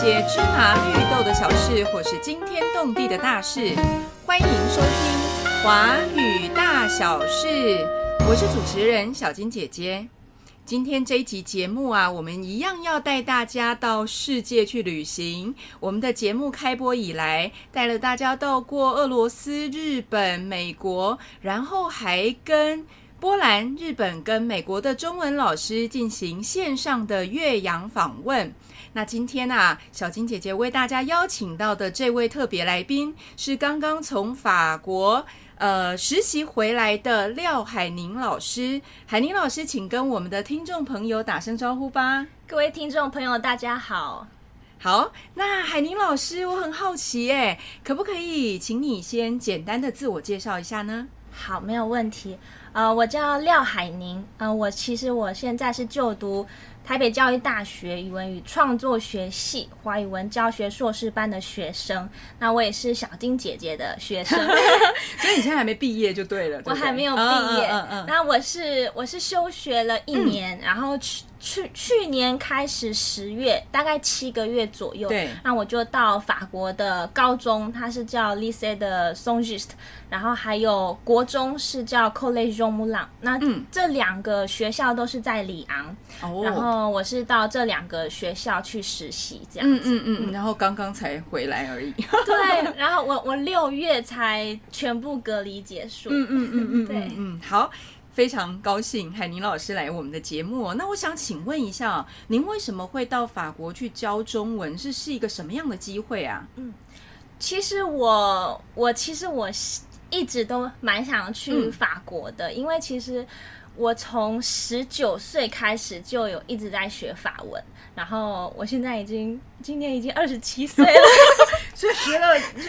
些芝麻绿豆的小事，或是惊天动地的大事，欢迎收听《华语大小事》。我是主持人小金姐姐。今天这一集节目啊，我们一样要带大家到世界去旅行。我们的节目开播以来，带了大家到过俄罗斯、日本、美国，然后还跟波兰、日本跟美国的中文老师进行线上的岳阳访问。那今天啊，小金姐姐为大家邀请到的这位特别来宾，是刚刚从法国呃实习回来的廖海宁老师。海宁老师，请跟我们的听众朋友打声招呼吧。各位听众朋友，大家好。好，那海宁老师，我很好奇，哎，可不可以请你先简单的自我介绍一下呢？好，没有问题。呃，我叫廖海宁。呃，我其实我现在是就读台北教育大学语文与创作学系华语文教学硕士班的学生。那我也是小金姐姐的学生，所以你现在还没毕业就对了。我还没有毕业。嗯嗯。那我是我是休学了一年，然后去去去年开始十月，大概七个月左右。对。那我就到法国的高中，它是叫 Lycée de s o n g i s t 然后还有国中是叫 College j o m o u l a n 那这两个学校都是在里昂。哦。然后我是到这两个学校去实习，这样子。嗯嗯嗯。然后刚刚才回来而已。对。然后我我六月才全部隔离结束。嗯嗯嗯嗯。对。嗯，好。非常高兴海宁老师来我们的节目。那我想请问一下，您为什么会到法国去教中文？是是一个什么样的机会啊？嗯，其实我我其实我一直都蛮想去法国的，因为其实我从十九岁开始就有一直在学法文，然后我现在已经今年已经二十七岁了，所以学了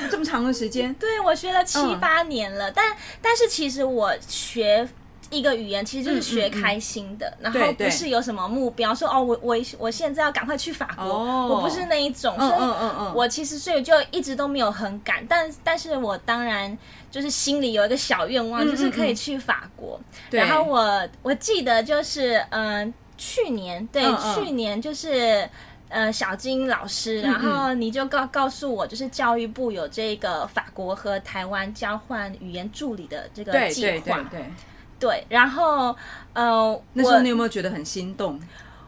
这么长的时间。对我学了七八年了，但但是其实我学。一个语言其实就是学开心的，然后不是有什么目标，说哦，我我我现在要赶快去法国，我不是那一种，所以，我其实所以就一直都没有很赶，但但是我当然就是心里有一个小愿望，就是可以去法国。然后我我记得就是嗯，去年对去年就是呃小金老师，然后你就告告诉我，就是教育部有这个法国和台湾交换语言助理的这个计划。对，然后呃，那时候你有没有觉得很心动？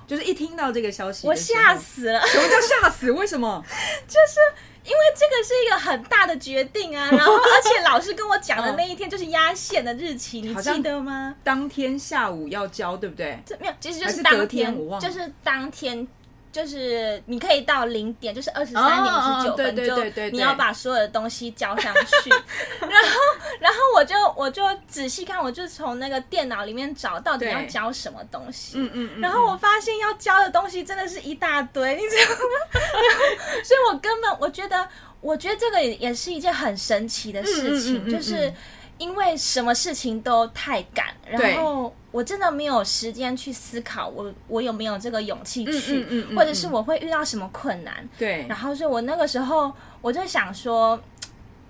就是一听到这个消息，我吓死了。什么叫吓死？为什么？就是因为这个是一个很大的决定啊。然后，而且老师跟我讲的那一天就是压线的日期，你记得吗？当天下午要交，对不对？这没有，其实就是当天，就是当天。就是你可以到零点，就是二十三点五十九分，就你要把所有的东西交上去。然后，然后我就我就仔细看，我就从那个电脑里面找到底要交什么东西。嗯嗯。然后我发现要交的东西真的是一大堆，你知道吗？所以我根本我觉得，我觉得这个也也是一件很神奇的事情，就是。因为什么事情都太赶，然后我真的没有时间去思考，我我有没有这个勇气去，或者是我会遇到什么困难？对，然后所以我那个时候我就想说，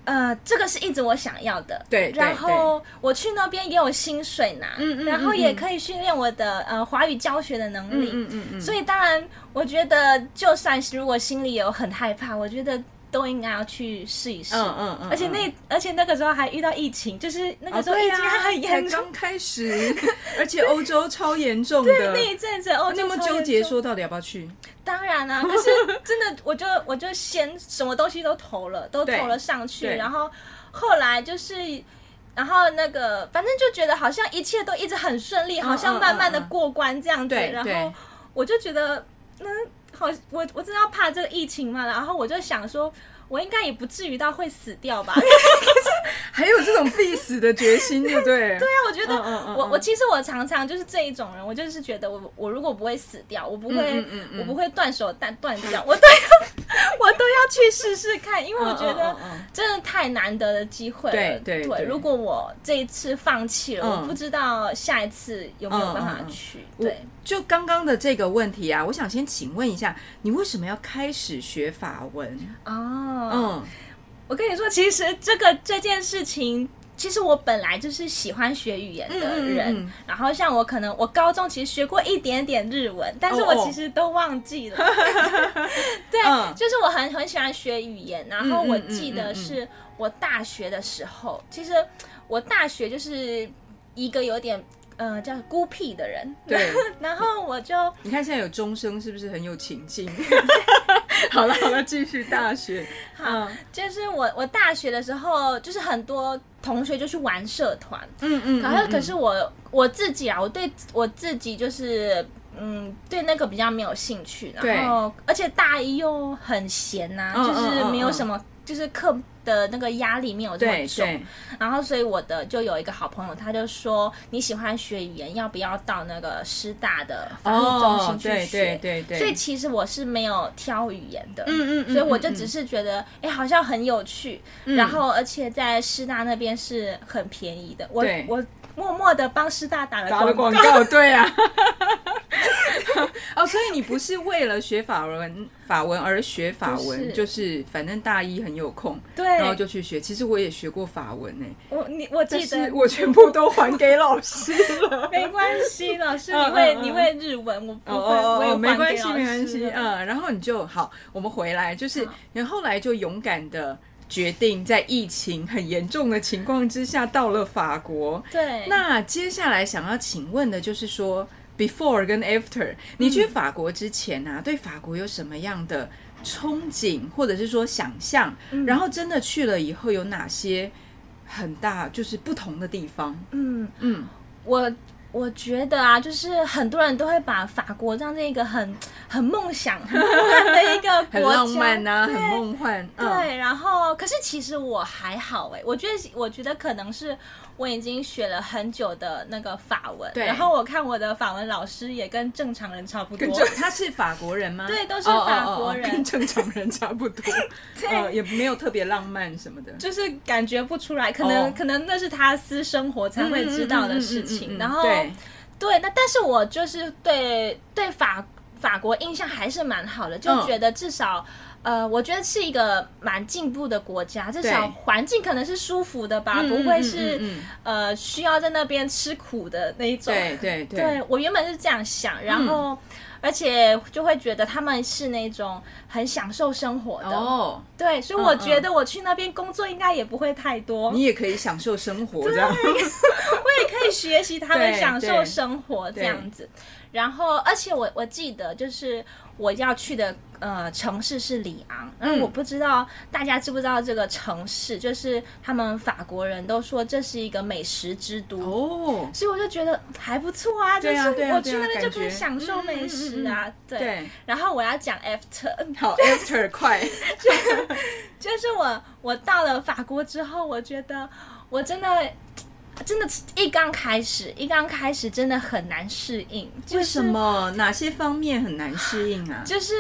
呃，这个是一直我想要的，对，然后我去那边也有薪水拿，嗯嗯，然后也可以训练我的呃华语教学的能力，嗯嗯嗯，所以当然我觉得，就算是如果心里有很害怕，我觉得。都应该要去试一试，嗯嗯嗯，而且那而且那个时候还遇到疫情，就是那个时候疫情还很严重，刚开始，而且欧洲超严重的，那一阵子欧洲那么纠结，说到底要不要去？当然啊，可是真的，我就我就先什么东西都投了，都投了上去，然后后来就是，然后那个反正就觉得好像一切都一直很顺利，好像慢慢的过关这样子，然后我就觉得嗯。好，我我真的要怕这个疫情嘛，然后我就想说，我应该也不至于到会死掉吧？可是还有这种必死的决心，对不对？对啊，我觉得我我其实我常常就是这一种人，我就是觉得我我如果不会死掉，我不会我不会断手断断掉，我都要我都要去试试看，因为我觉得真的太难得的机会了。对对对，如果我这一次放弃了，我不知道下一次有没有办法去。对。就刚刚的这个问题啊，我想先请问一下，你为什么要开始学法文？哦，嗯，我跟你说，其实这个这件事情其实我本来就是喜欢学语言的人，然后像我可能我高中其实学过一点点日文，但是我其实都忘记了。对，就是我很很喜欢学语言，然后我记得是我大学的时候，其实我大学就是一个有点。呃，叫孤僻的人。对，然后我就你看现在有钟声，是不是很有情境？好了好了，继续大学。好，就是我我大学的时候，就是很多同学就去玩社团。嗯嗯。然后可是我我自己啊，我对我自己就是嗯，对那个比较没有兴趣。然后而且大一又很闲呐，就是没有什么，就是课。的那个压力没有这么重，然后所以我的就有一个好朋友，他就说你喜欢学语言，要不要到那个师大的法律中心去学？对对对。所以其实我是没有挑语言的，嗯嗯，所以我就只是觉得，哎，好像很有趣，然后而且在师大那边是很便宜的，我我默默的帮师大打了广告，对啊。哦，所以你不是为了学法文法文而学法文，就是。反正大一很有空，对，然后就去学。其实我也学过法文呢，我你我记得。我全部都还给老师了，没关系，老师你会你会日文，我不会，我也没关系没关系，嗯，然后你就好，我们回来就是，你后来就勇敢的决定在疫情很严重的情况之下到了法国，对，那接下来想要请问的就是说。Before 跟 After，你去法国之前啊，对法国有什么样的憧憬，或者是说想象？然后真的去了以后，有哪些很大就是不同的地方？嗯嗯，我。我觉得啊，就是很多人都会把法国当成一个很很梦想、很梦幻的一个 很浪漫呐，很梦幻。对，然后可是其实我还好哎，我觉得我觉得可能是我已经学了很久的那个法文，对。然后我看我的法文老师也跟正常人差不多，他是法国人吗？对，都是法国人，跟正常人差不多。对，也没有特别浪漫什么的，就是感觉不出来，可能可能那是他私生活才会知道的事情。然后。对，那但是我就是对对法法国印象还是蛮好的，就觉得至少呃，我觉得是一个蛮进步的国家，至少环境可能是舒服的吧，不会是呃需要在那边吃苦的那一种。对对对，我原本是这样想，然后。而且就会觉得他们是那种很享受生活的。哦，对，所以我觉得我去那边工作应该也不会太多。你也可以享受生活这样，我也可以学习他们享受生活这样子。然后，而且我我记得就是我要去的呃城市是里昂，嗯，我不知道大家知不知道这个城市，就是他们法国人都说这是一个美食之都。哦，所以我就觉得还不错啊，就是我去那边就可以享受美食啊，对。然后我要讲 after，好 after 快，就是我我到了法国之后，我觉得我真的。真的，一刚开始，一刚开始真的很难适应。为什么？哪些方面很难适应啊？就是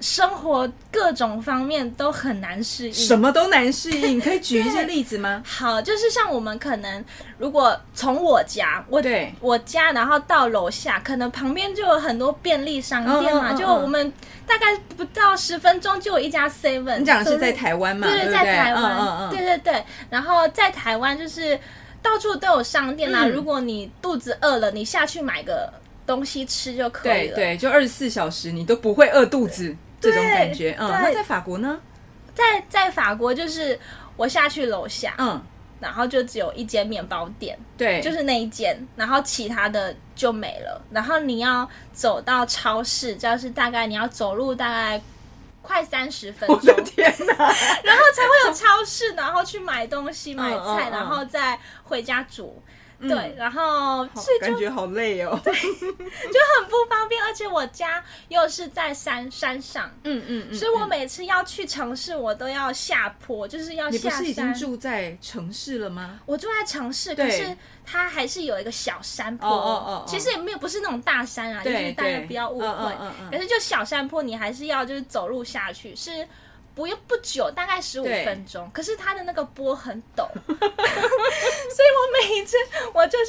生活各种方面都很难适应。什么都难适应，可以举一些例子吗？好，就是像我们可能，如果从我家，我对我家，然后到楼下，可能旁边就有很多便利商店嘛。就我们大概不到十分钟就有一家 Seven。你讲的是在台湾嘛？对，在台湾。对对对，然后在台湾就是。到处都有商店啊！如果你肚子饿了，你下去买个东西吃就可以了。对对，就二十四小时你都不会饿肚子，这种感觉。嗯，那在法国呢？在在法国就是我下去楼下，嗯，然后就只有一间面包店，对，就是那一间，然后其他的就没了。然后你要走到超市，就是大概你要走路大概。快三十分钟，天哪！然后才会有超市，然后去买东西、买菜，然后再回家煮。对，然后所以感觉好累哦，对，就很不方便，而且我家又是在山山上，嗯嗯，所以我每次要去城市，我都要下坡，就是要下山。你不是已经住在城市了吗？我住在城市，可是它还是有一个小山坡，哦哦哦，其实也没有不是那种大山啊，就是大家不要误会，可是就小山坡，你还是要就是走路下去是。不用不久，大概十五分钟。可是它的那个波很陡，所以我每一次我就是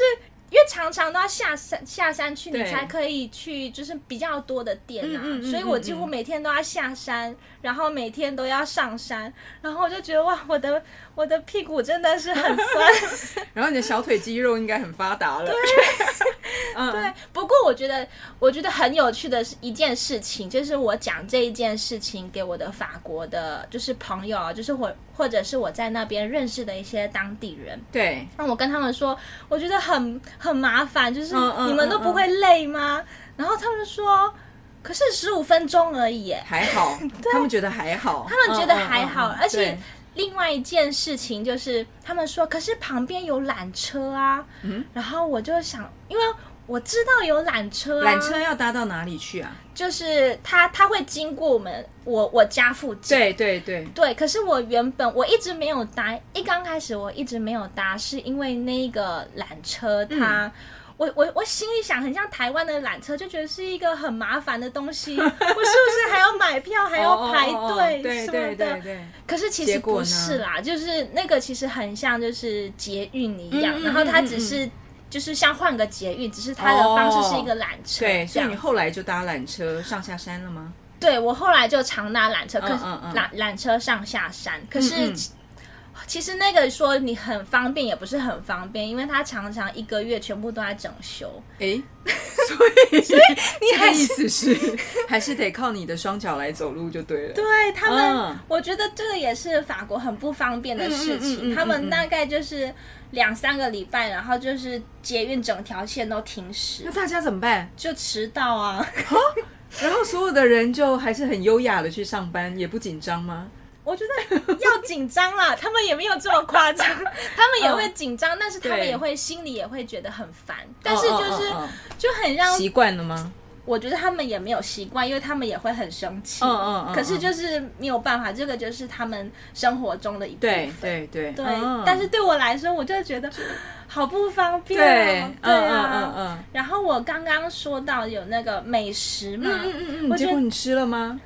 因为常常都要下山下山去，你才可以去就是比较多的店啊，所以我几乎每天都要下山，然后每天都要上山，然后我就觉得哇，我的我的屁股真的是很酸，然后你的小腿肌肉应该很发达了。对，对。不过我觉得我觉得很有趣的是一件事情，就是我讲这一件事情给我的法国的，就是朋友，就是我或者是我在那边认识的一些当地人，对，让我跟他们说，我觉得很。很麻烦，就是你们都不会累吗？然后他们说，可是十五分钟而已，还好，他们觉得还好，他们觉得还好。而且另外一件事情就是，他们说，可是旁边有缆车啊。嗯，然后我就想，因为我知道有缆车，缆车要搭到哪里去啊？就是它，它会经过我们我我家附近。对对对对。可是我原本我一直没有搭，一刚开始我一直没有搭，是因为那个缆车它，我我我心里想，很像台湾的缆车，就觉得是一个很麻烦的东西。我是不是还要买票，还要排队什么的？可是其实不是啦，就是那个其实很像就是捷运一样，然后它只是。就是像换个捷运，只是它的方式是一个缆车。对，所以你后来就搭缆车上下山了吗？对，我后来就常搭缆车，可是缆缆车上下山。可是其实那个说你很方便，也不是很方便，因为他常常一个月全部都在整修。哎，所以所以你的意思是还是得靠你的双脚来走路就对了。对他们，我觉得这个也是法国很不方便的事情。他们大概就是。两三个礼拜，然后就是捷运整条线都停驶，那大家怎么办？就迟到啊！然后所有的人就还是很优雅的去上班，也不紧张吗？我觉得要紧张啦，他们也没有这么夸张，他们也会紧张，但是他们也会心里也会觉得很烦，但是就是就很让习惯了吗？我觉得他们也没有习惯，因为他们也会很生气。嗯嗯嗯。可是就是没有办法，这个就是他们生活中的一部分。对对对。对。但是对我来说，我就觉得好不方便。对。对啊。嗯嗯。然后我刚刚说到有那个美食嘛，嗯嗯嗯。结果你吃了吗？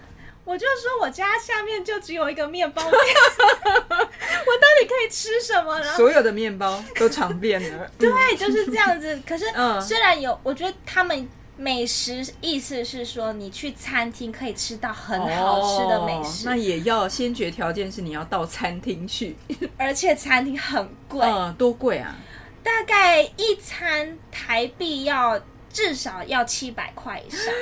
我就说我家下面就只有一个面包店，我到底可以吃什么？所有的面包都尝遍了。对，就是这样子。可是虽然有，我觉得他们。美食意思是说，你去餐厅可以吃到很好吃的美食，那也要先决条件是你要到餐厅去，而且餐厅很贵，嗯，多贵啊！大概一餐台币要至少要七百块以上，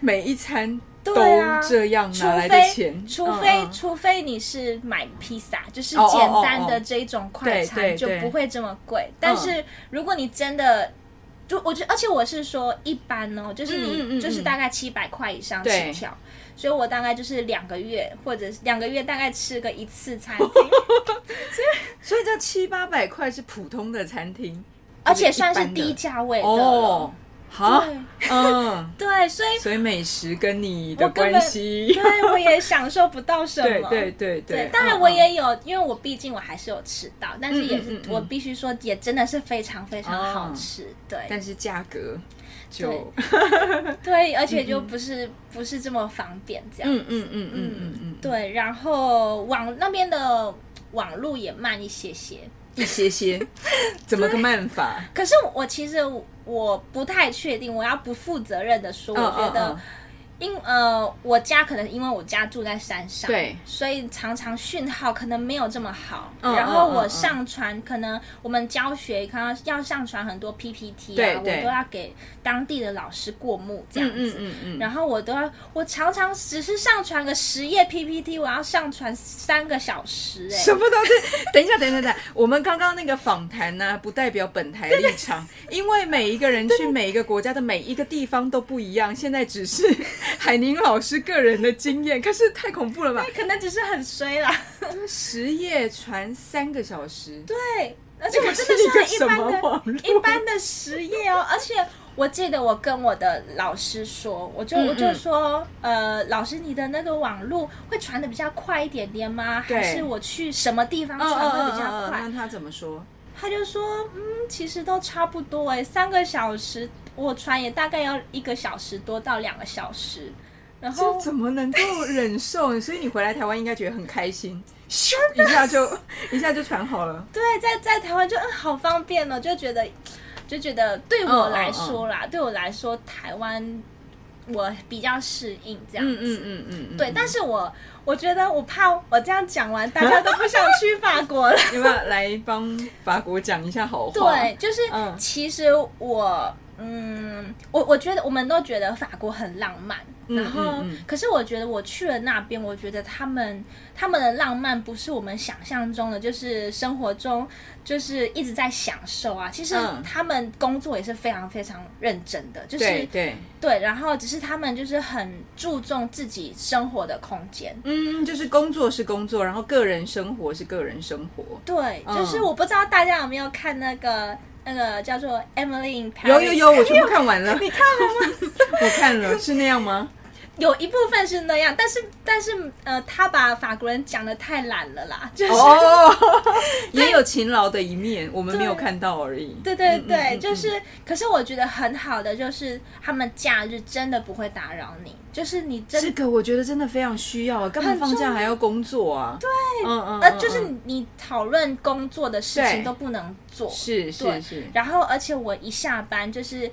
每一餐都这样，哪来的钱？除非除非你是买披萨，就是简单的这种快餐就不会这么贵，但是如果你真的。就我觉得，而且我是说一般哦，就是你就是大概七百块以上起跳，所以我大概就是两个月或者两个月大概吃个一次餐厅，所以所以这七八百块是普通的餐厅，而且算是低价位的。好，嗯，对，所以所以美食跟你的关系，对我也享受不到什么，对对对对。当然我也有，因为我毕竟我还是有吃到，但是也是我必须说，也真的是非常非常好吃，对。但是价格就对，而且就不是不是这么方便，这样，嗯嗯嗯嗯嗯嗯，对。然后网那边的网路也慢一些些。一些些，怎么个慢法？可是我其实我不太确定，我要不负责任的说，我觉得。因呃，我家可能因为我家住在山上，对，所以常常讯号可能没有这么好。然后我上传，可能我们教学可能要上传很多 PPT 啊，我都要给当地的老师过目这样子。嗯嗯嗯。然后我都要，我常常只是上传个十页 PPT，我要上传三个小时。哎，什么东西？等一下，等等等，我们刚刚那个访谈呢，不代表本台立场，因为每一个人去每一个国家的每一个地方都不一样。现在只是。海宁老师个人的经验，可是太恐怖了吧？可能只是很衰啦。十页传三个小时，对，而且我真的是一般的、一般的十页哦。而且我记得我跟我的老师说，我就我就说，呃，老师，你的那个网络会传的比较快一点点吗？还是我去什么地方传会比较快？那他怎么说？他就说，嗯，其实都差不多哎，三个小时。我传也大概要一个小时多到两个小时，然后怎么能够忍受？所以你回来台湾应该觉得很开心，咻一下就一下就传好了。对，在在台湾就嗯好方便哦，就觉得就觉得对我来说啦，对我来说台湾我比较适应这样子，嗯嗯嗯嗯，对，但是我我觉得我怕我这样讲完，大家都不想去法国了，要不要来帮法国讲一下好话？对，就是其实我。嗯，我我觉得我们都觉得法国很浪漫，然后可是我觉得我去了那边，我觉得他们他们的浪漫不是我们想象中的，就是生活中就是一直在享受啊。其实他们工作也是非常非常认真的，就是对对，然后只是他们就是很注重自己生活的空间。嗯，就是工作是工作，然后个人生活是个人生活。对，就是我不知道大家有没有看那个。那个叫做 Emily in Paris，有有有，我全部看完了。你看了吗？我看了，是那样吗？有一部分是那样，但是但是呃，他把法国人讲的太懒了啦，就是也有勤劳的一面，我们没有看到而已。对对对，就是，可是我觉得很好的就是他们假日真的不会打扰你，就是你这个我觉得真的非常需要啊，干嘛放假还要工作啊？对，嗯嗯，呃，就是你讨论工作的事情都不能做，是是是，然后而且我一下班就是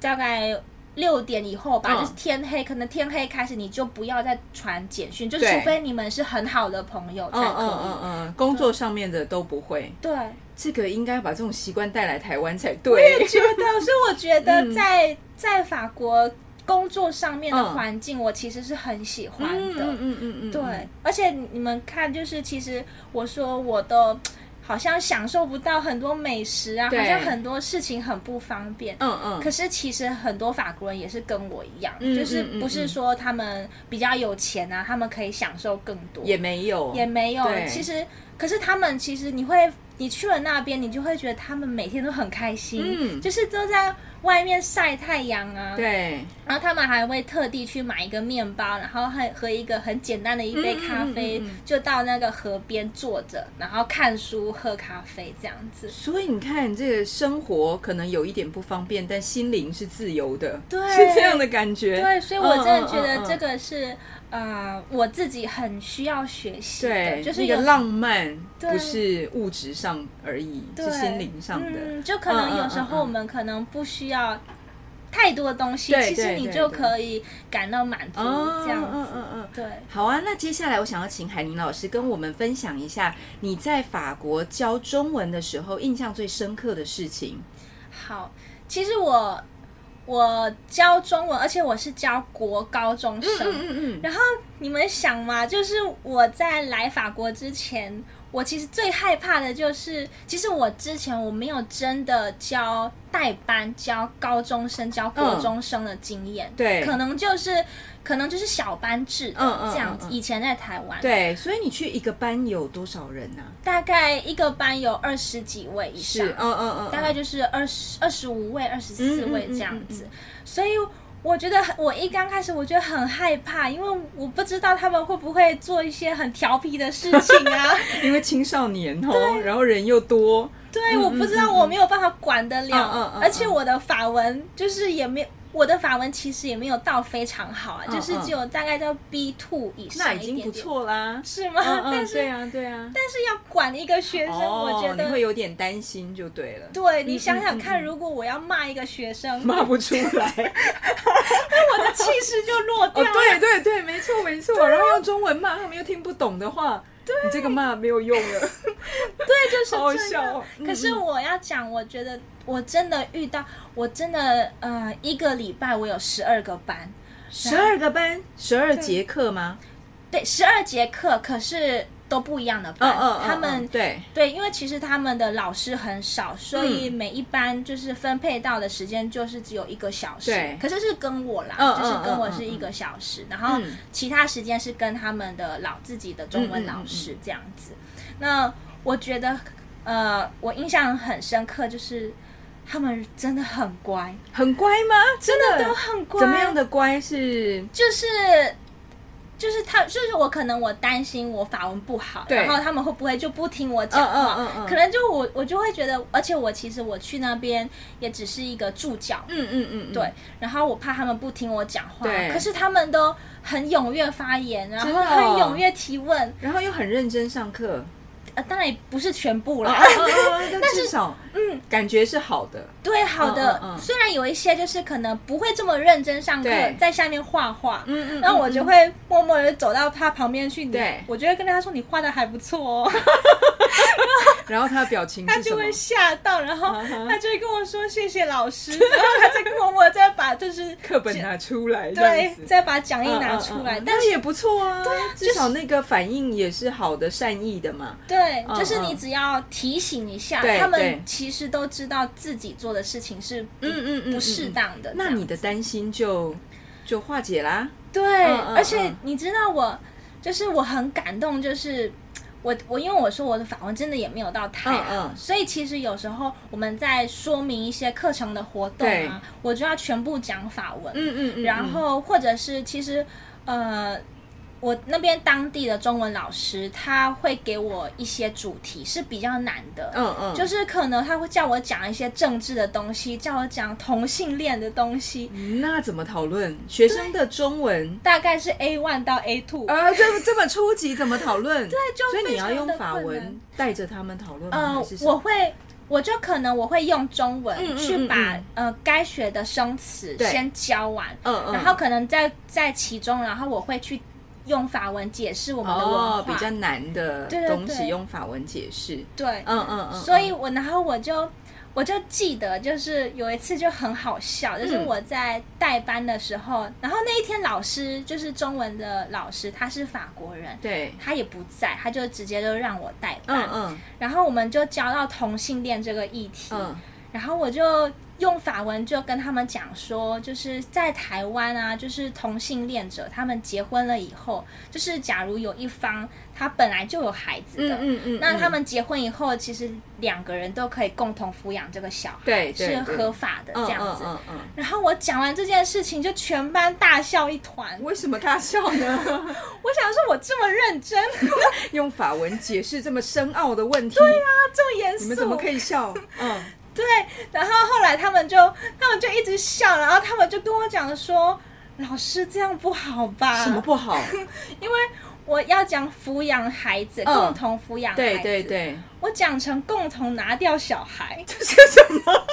大概。六点以后吧，就是天黑，可能天黑开始你就不要再传简讯，就除非你们是很好的朋友才可以。嗯嗯。嗯，工作上面的都不会。对，这个应该把这种习惯带来台湾才对。我也觉得，所以我觉得在在法国工作上面的环境，我其实是很喜欢的。嗯嗯嗯嗯，对，而且你们看，就是其实我说我都。好像享受不到很多美食啊，好像很多事情很不方便。嗯嗯。可是其实很多法国人也是跟我一样，就是不是说他们比较有钱啊，他们可以享受更多。也没有，也没有。其实，可是他们其实你会，你去了那边，你就会觉得他们每天都很开心。嗯。就是都在。外面晒太阳啊，对，然后他们还会特地去买一个面包，然后还喝一个很简单的一杯咖啡，就到那个河边坐着，然后看书喝咖啡这样子。所以你看，这个生活可能有一点不方便，但心灵是自由的，对，是这样的感觉。对，所以我真的觉得这个是。呃，我自己很需要学习，对，就是一个浪漫，不是物质上而已，是心灵上的。就可能有时候我们可能不需要太多东西，其实你就可以感到满足，这样子。嗯嗯嗯，对。好啊，那接下来我想要请海宁老师跟我们分享一下你在法国教中文的时候印象最深刻的事情。好，其实我。我教中文，而且我是教国高中生。嗯嗯嗯。然后你们想嘛，就是我在来法国之前，我其实最害怕的就是，其实我之前我没有真的教代班教高中生、教高中生的经验。对。可能就是。可能就是小班制的这样子，以前在台湾。对，所以你去一个班有多少人呢？大概一个班有二十几位以上，嗯嗯嗯，大概就是二十二十五位、二十四位这样子。所以我觉得我一刚开始我觉得很害怕，因为我不知道他们会不会做一些很调皮的事情啊。因为青少年哦，然后人又多，对，我不知道我没有办法管得了，而且我的法文就是也没有。我的法文其实也没有到非常好啊，就是只有大概在 B two 以上，那已经不错啦，是吗？但是对啊，对啊，但是要管一个学生，我觉得你会有点担心，就对了。对你想想看，如果我要骂一个学生，骂不出来，我的气势就落掉。对对对，没错没错。然后用中文骂他们又听不懂的话。你这个骂没有用了，对，就是好笑。可是我要讲，我觉得我真的遇到，我真的呃，一个礼拜我有十二个班，十二个班，十二节课吗？对，十二节课，可是。都不一样的班，他们对对，因为其实他们的老师很少，所以每一班就是分配到的时间就是只有一个小时。对，可是是跟我啦，就是跟我是一个小时，然后其他时间是跟他们的老自己的中文老师这样子。那我觉得，呃，我印象很深刻，就是他们真的很乖，很乖吗？真的都很乖？怎么样的乖是？就是。就是他，就是我，可能我担心我法文不好，然后他们会不会就不听我讲话？可能就我，我就会觉得，而且我其实我去那边也只是一个助教，嗯嗯嗯，对。然后我怕他们不听我讲话，可是他们都很踊跃发言，然后很踊跃提问，然后又很认真上课。呃，当然也不是全部啦，但至少嗯，感觉是好的，对，好的。虽然有一些就是可能不会这么认真上课，在下面画画，嗯嗯，那我就会默默的走到他旁边去，对，我就会跟他说：“你画的还不错哦。”然后他的表情他就会吓到，然后他就会跟我说：“谢谢老师。”然后他再默默再把就是课本拿出来，对，再把讲义拿出来，但是也不错啊，对啊，至少那个反应也是好的、善意的嘛。对，就是你只要提醒一下，他们其实都知道自己做的事情是嗯嗯嗯不适当的，那你的担心就就化解啦。对，而且你知道我就是我很感动，就是。我我因为我说我的法文真的也没有到太好，所以其实有时候我们在说明一些课程的活动啊，我就要全部讲法文，嗯嗯嗯，然后或者是其实呃。我那边当地的中文老师，他会给我一些主题是比较难的，嗯嗯，就是可能他会叫我讲一些政治的东西，叫我讲同性恋的东西。那怎么讨论？学生的中文大概是 A one 到 A two 啊，这这么初级怎么讨论？对，就所以你要用法文带着他们讨论。嗯，我会，我就可能我会用中文去把呃该学的生词先教完，嗯嗯，然后可能在在其中，然后我会去。用法文解释我们的文化，比较难的东西用法文解释。对，嗯嗯嗯。所以我然后我就我就记得，就是有一次就很好笑，就是我在代班的时候，然后那一天老师就是中文的老师，他是法国人，对，他也不在，他就直接就让我代班。嗯嗯。然后我们就教到同性恋这个议题，嗯，然后我就。用法文就跟他们讲说，就是在台湾啊，就是同性恋者他们结婚了以后，就是假如有一方他本来就有孩子的，嗯嗯嗯，那他们结婚以后，其实两个人都可以共同抚养这个小孩，对，是合法的这样子。嗯嗯。然后我讲完这件事情，就全班大笑一团。为什么大笑呢？我想说，我这么认真，用法文解释这么深奥的问题，对啊，这么严肃，你们怎么可以笑？嗯。对，然后后来他们就他们就一直笑，然后他们就跟我讲说：“老师这样不好吧？什么不好？因为我要讲抚养孩子，共同抚养孩子。对对对，我讲成共同拿掉小孩，这是什么？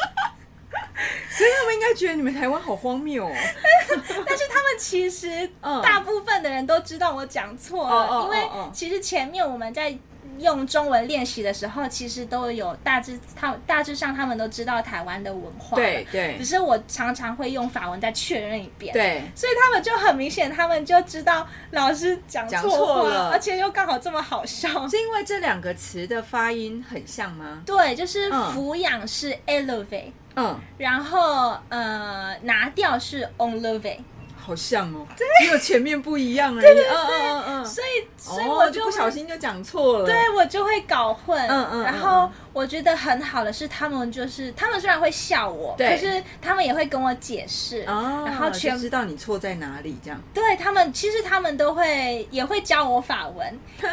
所以他们应该觉得你们台湾好荒谬哦。但是他们其实大部分的人都知道我讲错了，因为其实前面我们在。用中文练习的时候，其实都有大致，他大致上他们都知道台湾的文化。对对。只是我常常会用法文再确认一遍。对。所以他们就很明显，他们就知道老师讲错了，而且又刚好这么好笑。是因为这两个词的发音很像吗？对，就是抚养是 elevate，嗯，然后呃拿掉是 on leve。好像哦，只有前面不一样而已。嗯嗯嗯嗯，所以所以我就不小心就讲错了。对我就会搞混。嗯嗯，然后。我觉得很好的是，他们就是他们虽然会笑我，可是他们也会跟我解释，哦然后全知道你错在哪里这样。对他们，其实他们都会也会教我法文，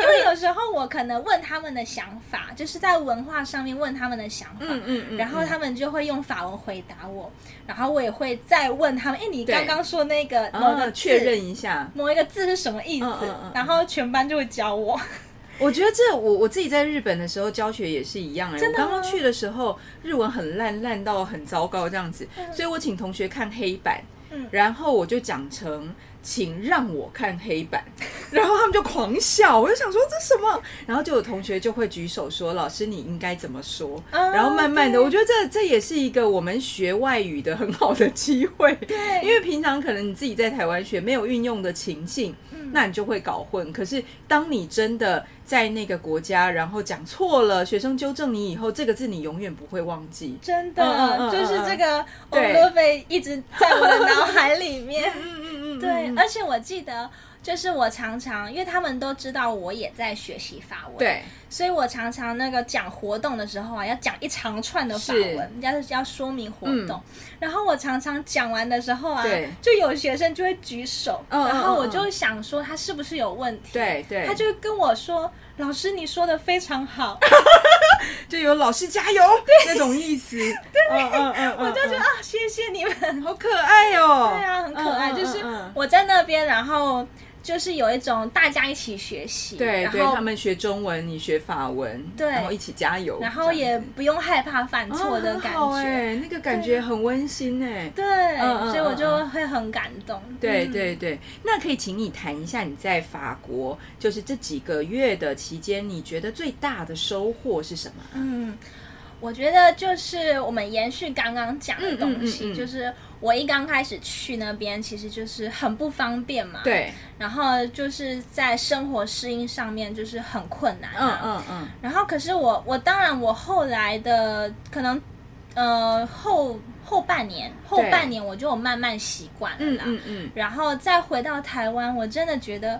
因为有时候我可能问他们的想法，就是在文化上面问他们的想法，嗯嗯嗯，然后他们就会用法文回答我，然后我也会再问他们，哎，你刚刚说那个某个确认一下。某一个字是什么意思，然后全班就会教我。我觉得这我我自己在日本的时候教学也是一样哎，我刚刚去的时候日文很烂烂到很糟糕这样子，所以我请同学看黑板，然后我就讲成。请让我看黑板，然后他们就狂笑，我就想说这什么，然后就有同学就会举手说：“老师，你应该怎么说？”然后慢慢的，我觉得这这也是一个我们学外语的很好的机会。对，因为平常可能你自己在台湾学没有运用的情境，那你就会搞混。可是当你真的在那个国家，然后讲错了，学生纠正你以后，这个字你永远不会忘记。真的，就是这个 o l 一直在我的脑海里面。嗯嗯嗯对，而且我记得，就是我常常，因为他们都知道我也在学习法文，对，所以我常常那个讲活动的时候啊，要讲一长串的法文，要是。要说明活动，然后我常常讲完的时候啊，就有学生就会举手，然后我就想说他是不是有问题，对对，他就跟我说。老师，你说的非常好，就有老师加油 那种意思。对，嗯嗯嗯，我就觉得啊，谢谢你们，好可爱哦。对啊，很可爱。就是我在那边，然后就是有一种大家一起学习，对，对他们学中文，你学法文，对，然后一起加油，然后也不用害怕犯错的感觉，那个感觉很温馨哎，对，所以我就会很感动。对对对，那可以请你谈一下你在法国，就是这几个月的期间，你觉得最大的收获是什么？嗯。我觉得就是我们延续刚刚讲的东西，就是我一刚开始去那边，其实就是很不方便嘛。对。然后就是在生活适应上面就是很困难。嗯嗯嗯。然后可是我我当然我后来的可能呃后后半年后半年我就慢慢习惯了。嗯嗯嗯。然后再回到台湾，我真的觉得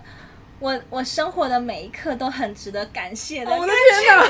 我我生活的每一刻都很值得感谢的。我的天哪！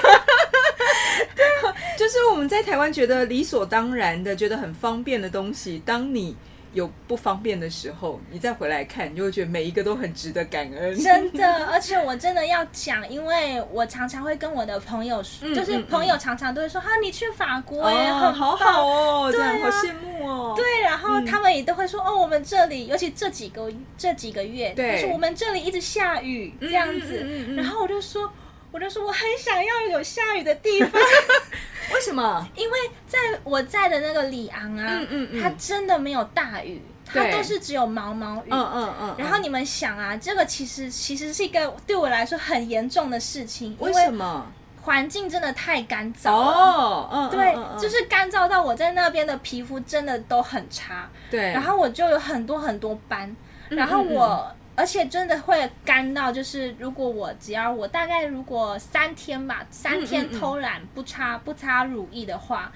就是我们在台湾觉得理所当然的、觉得很方便的东西，当你有不方便的时候，你再回来看，你就会觉得每一个都很值得感恩。真的，而且我真的要讲，因为我常常会跟我的朋友说，就是朋友常常都会说：“哈，你去法国哎，很好好哦，对啊，好羡慕哦。”对，然后他们也都会说：“哦，我们这里，尤其这几个这几个月，就是我们这里一直下雨这样子。”然后我就说。我就说我很想要有下雨的地方，为什么？因为在我在的那个里昂啊，嗯嗯嗯，它真的没有大雨，它都是只有毛毛雨，嗯嗯嗯。然后你们想啊，这个其实其实是一个对我来说很严重的事情，为什么？环境真的太干燥哦，嗯，对，就是干燥到我在那边的皮肤真的都很差，对。然后我就有很多很多斑，然后我。而且真的会干到，就是如果我只要我大概如果三天吧，三天偷懒不擦不擦乳液的话，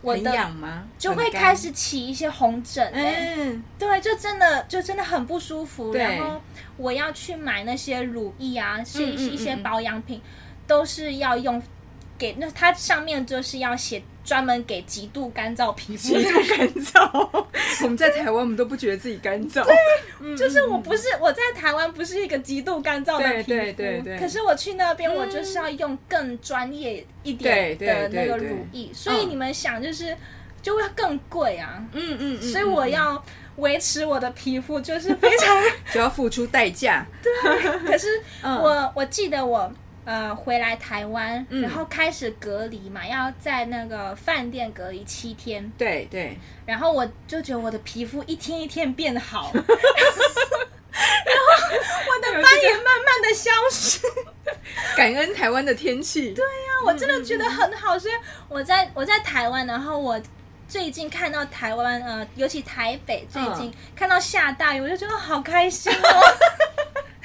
我的痒吗？就会开始起一些红疹。嗯，对，就真的就真的很不舒服。然后我要去买那些乳液啊，是一些保养品，都是要用。给那它上面就是要写专门给极度干燥皮肤，极度干燥。我们在台湾，我们都不觉得自己干燥。对，就是我不是我在台湾不是一个极度干燥的皮肤，对对对。可是我去那边，我就是要用更专业一点的那个乳液，所以你们想就是就会更贵啊。嗯嗯嗯。所以我要维持我的皮肤，就是非常 就要付出代价。对。可是我我记得我。呃，回来台湾，然后开始隔离嘛，要在那个饭店隔离七天。对对。然后我就觉得我的皮肤一天一天变好，然后我的斑也慢慢的消失。感恩台湾的天气。对呀，我真的觉得很好。所以我在我在台湾，然后我最近看到台湾，呃，尤其台北最近看到下大雨，我就觉得好开心哦。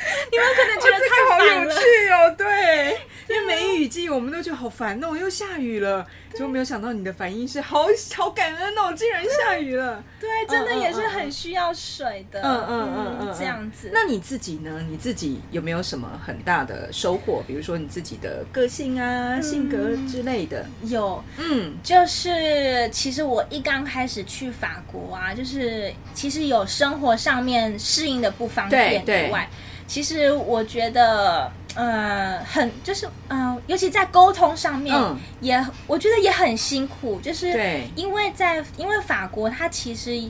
你们可能觉得太好有趣哦，对，因为梅雨季，我们都觉得好烦哦，又下雨了，就没有想到你的反应是好好感恩哦，竟然下雨了，对，真的也是很需要水的，嗯嗯嗯嗯，这样子。那你自己呢？你自己有没有什么很大的收获？比如说你自己的个性啊、性格之类的？有，嗯，就是其实我一刚开始去法国啊，就是其实有生活上面适应的不方便以外。其实我觉得，呃，很就是，嗯，尤其在沟通上面，也我觉得也很辛苦，就是因为在因为法国，它其实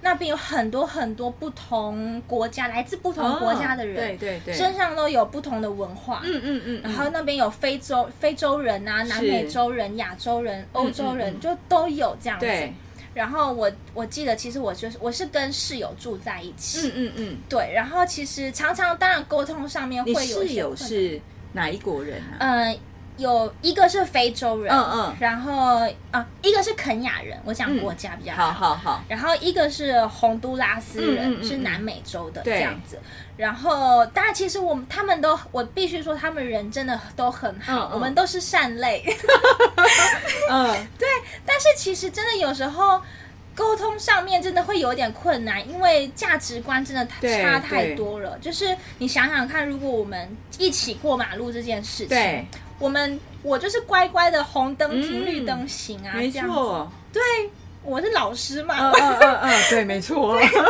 那边有很多很多不同国家，来自不同国家的人，对对对，身上都有不同的文化，嗯嗯嗯，然后那边有非洲非洲人啊，南美洲人、亚洲人、欧洲人，就都有这样子。然后我我记得，其实我就是我是跟室友住在一起。嗯嗯嗯，对。然后其实常常当然沟通上面会有室友是哪一国人啊？嗯，有一个是非洲人，嗯嗯，然后啊，一个是肯雅人，我讲国家比较好，好好。然后一个是洪都拉斯人，是南美洲的这样子。然后，当然，其实我们他们都，我必须说，他们人真的都很好，我们都是善类。嗯，对。但是其实真的有时候沟通上面真的会有点困难，因为价值观真的差太多了。就是你想想看，如果我们一起过马路这件事情，我们我就是乖乖的红灯停绿灯行啊，没错，对。我是老师嘛，嗯嗯嗯嗯，对，没错。然后，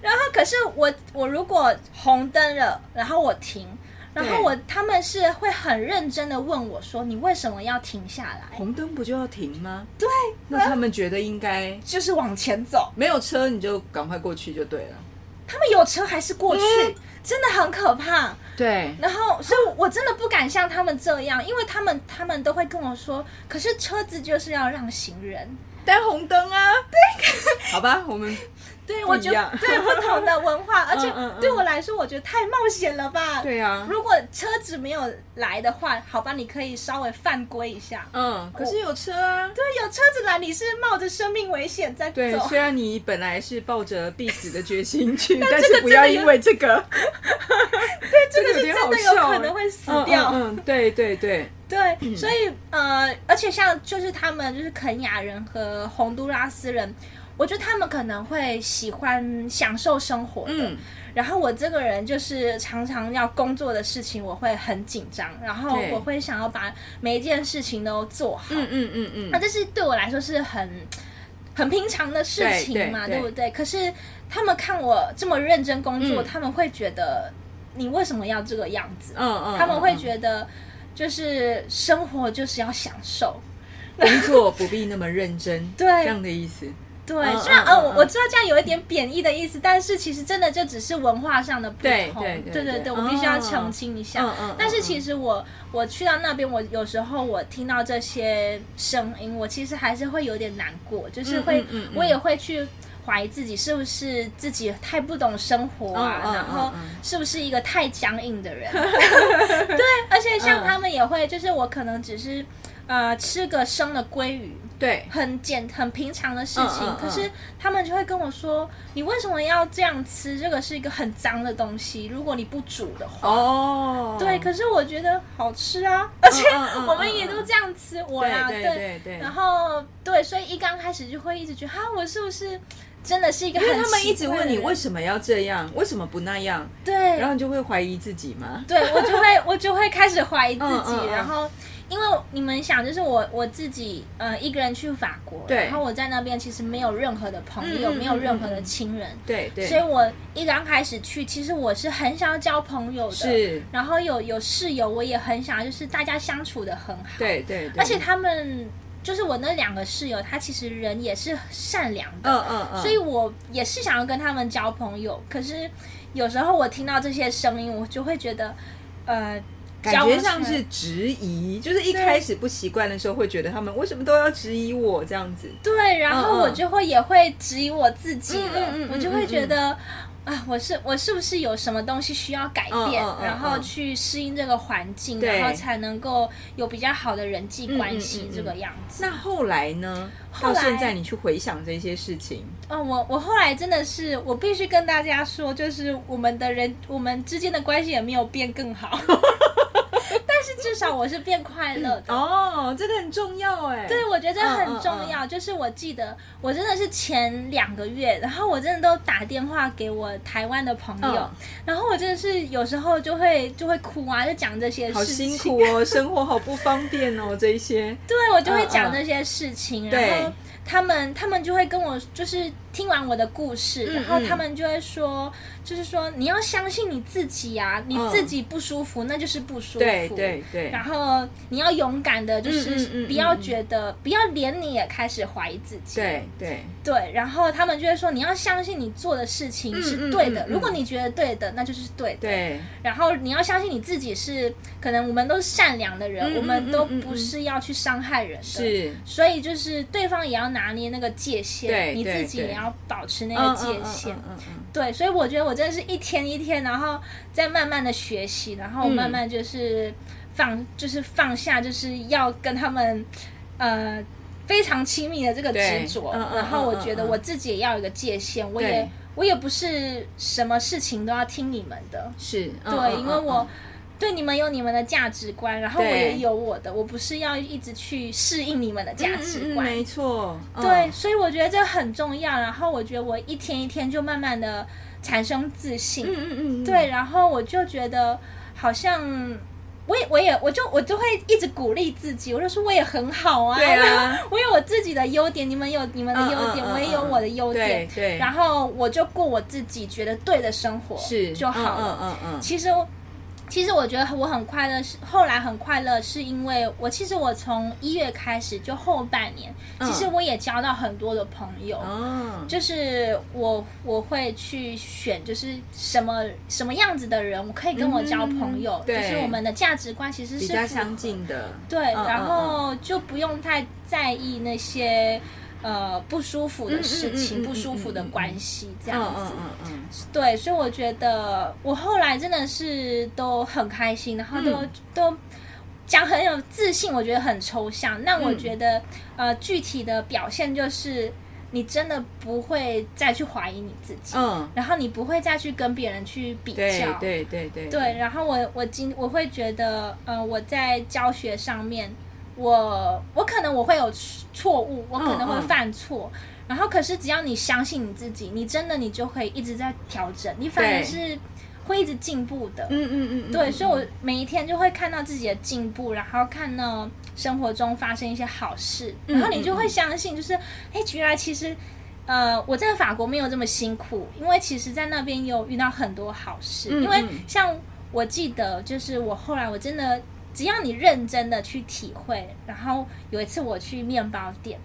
然后，可是我我如果红灯了，然后我停，然后我他们是会很认真的问我说：“你为什么要停下来？红灯不就要停吗？”对，那他们觉得应该就是往前走，没有车你就赶快过去就对了。他们有车还是过去，真的很可怕。对，然后所以我真的不敢像他们这样，因为他们他们都会跟我说，可是车子就是要让行人。带红灯啊！对，好吧，我们 对我觉得对不同的文化，而且对我来说，我觉得太冒险了吧？对啊，如果车子没有来的话，好吧，你可以稍微犯规一下。嗯，可是有车啊，对，有车子来，你是冒着生命危险在走。对，虽然你本来是抱着必死的决心去，但是不要因为这个，对，这个是真的有可能会死掉。嗯，对对对。对，所以呃，而且像就是他们就是肯雅人和洪都拉斯人，我觉得他们可能会喜欢享受生活的。然后我这个人就是常常要工作的事情，我会很紧张，然后我会想要把每一件事情都做好。嗯嗯嗯嗯，那这是对我来说是很很平常的事情嘛，对不对？可是他们看我这么认真工作，他们会觉得你为什么要这个样子？嗯嗯，他们会觉得。就是生活就是要享受，工作不必那么认真，对这样的意思。对，虽然呃，我我知道这样有一点贬义的意思，但是其实真的就只是文化上的不同。对对对对，我必须要澄清一下。但是其实我我去到那边，我有时候我听到这些声音，我其实还是会有点难过，就是会我也会去。怀疑自己是不是自己太不懂生活啊？然后是不是一个太僵硬的人？对，而且像他们也会，就是我可能只是呃吃个生的鲑鱼，对，很简很平常的事情。可是他们就会跟我说：“你为什么要这样吃？这个是一个很脏的东西，如果你不煮的话。”哦，对。可是我觉得好吃啊，而且我们也都这样吃，我呀，对对对。然后对，所以一刚开始就会一直觉得，哈，我是不是？真的是一个，因为他们一直问你为什么要这样，为什么不那样？对，然后你就会怀疑自己吗？对，我就会我就会开始怀疑自己。然后，因为你们想，就是我我自己呃一个人去法国，对，然后我在那边其实没有任何的朋友，没有任何的亲人，对对，所以我一刚开始去，其实我是很想要交朋友的，是，然后有有室友，我也很想，就是大家相处的很好，对对，而且他们。就是我那两个室友，他其实人也是善良的，嗯嗯嗯，所以我也是想要跟他们交朋友。可是有时候我听到这些声音，我就会觉得，呃，感觉上是质疑。就是一开始不习惯的时候，会觉得他们为什么都要质疑我这样子？对，然后我就会也会质疑我自己了，我就会觉得。啊，我是我是不是有什么东西需要改变，然后去适应这个环境，然后才能够有比较好的人际关系这个样子？那后来呢？到现在你去回想这些事情，哦，我我后来真的是，我必须跟大家说，就是我们的人，我们之间的关系也没有变更好。但是至少我是变快乐的哦，这个很重要哎。对，我觉得很重要。就是我记得，我真的是前两个月，然后我真的都打电话给我台湾的朋友，然后我真的是有时候就会就会哭啊，就讲这些事情。好辛苦哦，生活好不方便哦，这一些。对，我就会讲这些事情，然后他们他们就会跟我就是听完我的故事，然后他们就会说。就是说，你要相信你自己呀，你自己不舒服，那就是不舒服。对对对。然后你要勇敢的，就是不要觉得，不要连你也开始怀疑自己。对对对。然后他们就会说，你要相信你做的事情是对的。如果你觉得对的，那就是对的。对。然后你要相信你自己是，可能我们都是善良的人，我们都不是要去伤害人的。是。所以就是对方也要拿捏那个界限，你自己也要保持那个界限。嗯嗯。对，所以我觉得我真的是一天一天，然后再慢慢的学习，然后慢慢就是放，就是放下，就是要跟他们呃非常亲密的这个执着。然后我觉得我自己也要有一个界限，我也我也不是什么事情都要听你们的，是对，因为我。对你们有你们的价值观，然后我也有我的，我不是要一直去适应你们的价值观，没错。对，所以我觉得这很重要。然后我觉得我一天一天就慢慢的产生自信，嗯嗯嗯，对。然后我就觉得好像我也我也我就我就会一直鼓励自己，我就说我也很好啊，对啊，我有我自己的优点，你们有你们的优点，我也有我的优点，对。然后我就过我自己觉得对的生活是就好了，嗯嗯嗯。其实。其实我觉得我很快乐，是后来很快乐，是因为我其实我从一月开始就后半年，其实我也交到很多的朋友，就是我我会去选，就是什么什么样子的人，我可以跟我交朋友，就是我们的价值观其实是比较相近的，对，然后就不用太在意那些。呃，不舒服的事情，不舒服的关系，这样子嗯嗯，对，所以我觉得我后来真的是都很开心，然后都都讲很有自信，我觉得很抽象。那我觉得，呃，具体的表现就是你真的不会再去怀疑你自己，嗯，然后你不会再去跟别人去比较，对对对对，然后我我今我会觉得，呃，我在教学上面。我我可能我会有错误，我可能会犯错，然后可是只要你相信你自己，你真的你就可以一直在调整，你反而是会一直进步的。嗯嗯嗯，对，所以我每一天就会看到自己的进步，然后看到生活中发生一些好事，然后你就会相信，就是哎，原来其实呃我在法国没有这么辛苦，因为其实在那边有遇到很多好事，因为像我记得就是我后来我真的。只要你认真的去体会，然后有一次我去面包店，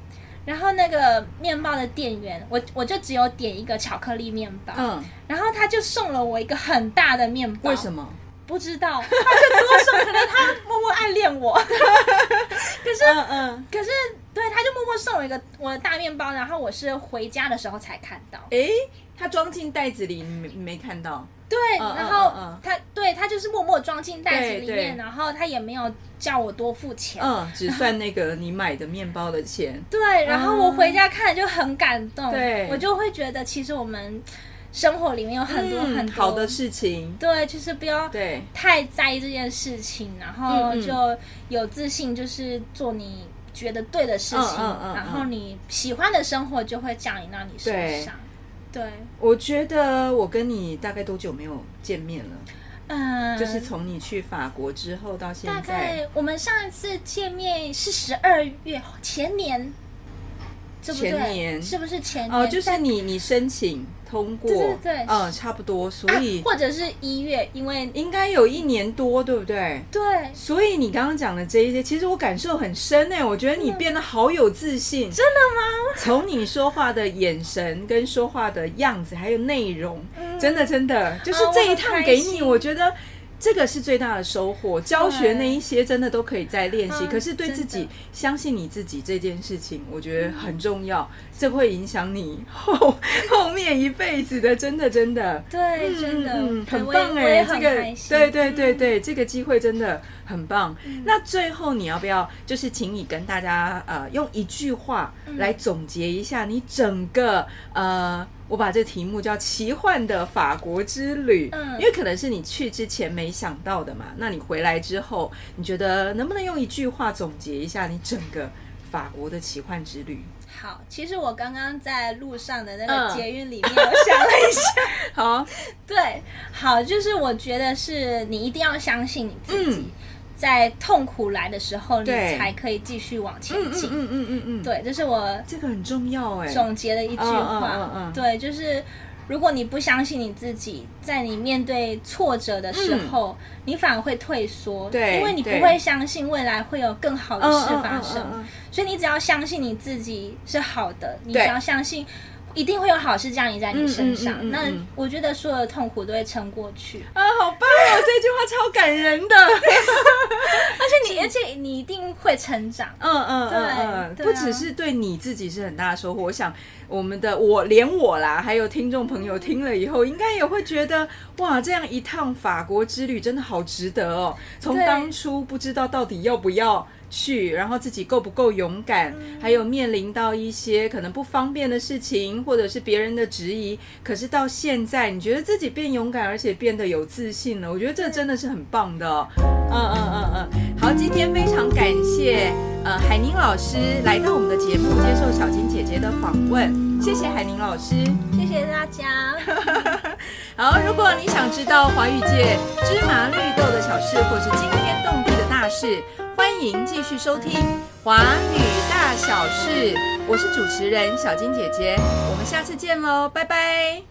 然后那个面包的店员，我我就只有点一个巧克力面包，嗯，然后他就送了我一个很大的面包，为什么？不知道，他就多送，可能他默默暗恋我，可是，嗯嗯，可是，对，他就默默送我一个我的大面包，然后我是回家的时候才看到，哎，他装进袋子里，没没看到。对，然后他对他就是默默装进袋子里面，然后他也没有叫我多付钱，嗯，只算那个你买的面包的钱。对，然后我回家看就很感动，对，我就会觉得其实我们生活里面有很多很好的事情，对，就是不要对。太在意这件事情，然后就有自信，就是做你觉得对的事情，然后你喜欢的生活就会降临到你身上。对，我觉得我跟你大概多久没有见面了？嗯，就是从你去法国之后到现在，大概我们上一次见面是十二月前年，前年是不是前年？哦，就是你你申请。通过，对对，嗯，差不多，所以或者是一月，因为应该有一年多，对不对？对，所以你刚刚讲的这一些，其实我感受很深呢。我觉得你变得好有自信，真的吗？从你说话的眼神跟说话的样子，还有内容，真的真的，就是这一趟给你，我觉得。这个是最大的收获，教学那一些真的都可以再练习。可是对自己相信你自己这件事情，我觉得很重要，这会影响你后 后面一辈子的，真的真的。对，真的。很棒哎，这个对对对对，这个机会真的很棒。那最后你要不要就是请你跟大家呃用一句话来总结一下你整个呃。我把这题目叫“奇幻的法国之旅”，嗯，因为可能是你去之前没想到的嘛。那你回来之后，你觉得能不能用一句话总结一下你整个法国的奇幻之旅？好，其实我刚刚在路上的那个捷运里面，我想了一下，好，对，好，就是我觉得是你一定要相信你自己。在痛苦来的时候，你才可以继续往前进。嗯嗯嗯嗯对，这是我这个很重要哎，总结的一句话。对，就是如果你不相信你自己，在你面对挫折的时候，你反而会退缩。对，因为你不会相信未来会有更好的事发生。所以你只要相信你自己是好的，你只要相信。一定会有好事降临在你身上。那我觉得所有的痛苦都会撑过去啊！这句话超感人的。而且你，而且你一定会成长。嗯嗯嗯嗯，不只是对你自己是很大的收获。我想，我们的我连我啦，还有听众朋友听了以后，应该也会觉得哇，这样一趟法国之旅真的好值得哦。从当初不知道到底要不要。去，然后自己够不够勇敢，还有面临到一些可能不方便的事情，或者是别人的质疑，可是到现在，你觉得自己变勇敢，而且变得有自信了，我觉得这真的是很棒的。嗯嗯嗯嗯，好，今天非常感谢呃海宁老师来到我们的节目，接受小金姐姐的访问，谢谢海宁老师，谢谢大家。好，如果你想知道华语界芝麻绿豆的小事，或是惊天动地的大事。欢迎继续收听《华语大小事》，我是主持人小金姐姐，我们下次见喽，拜拜。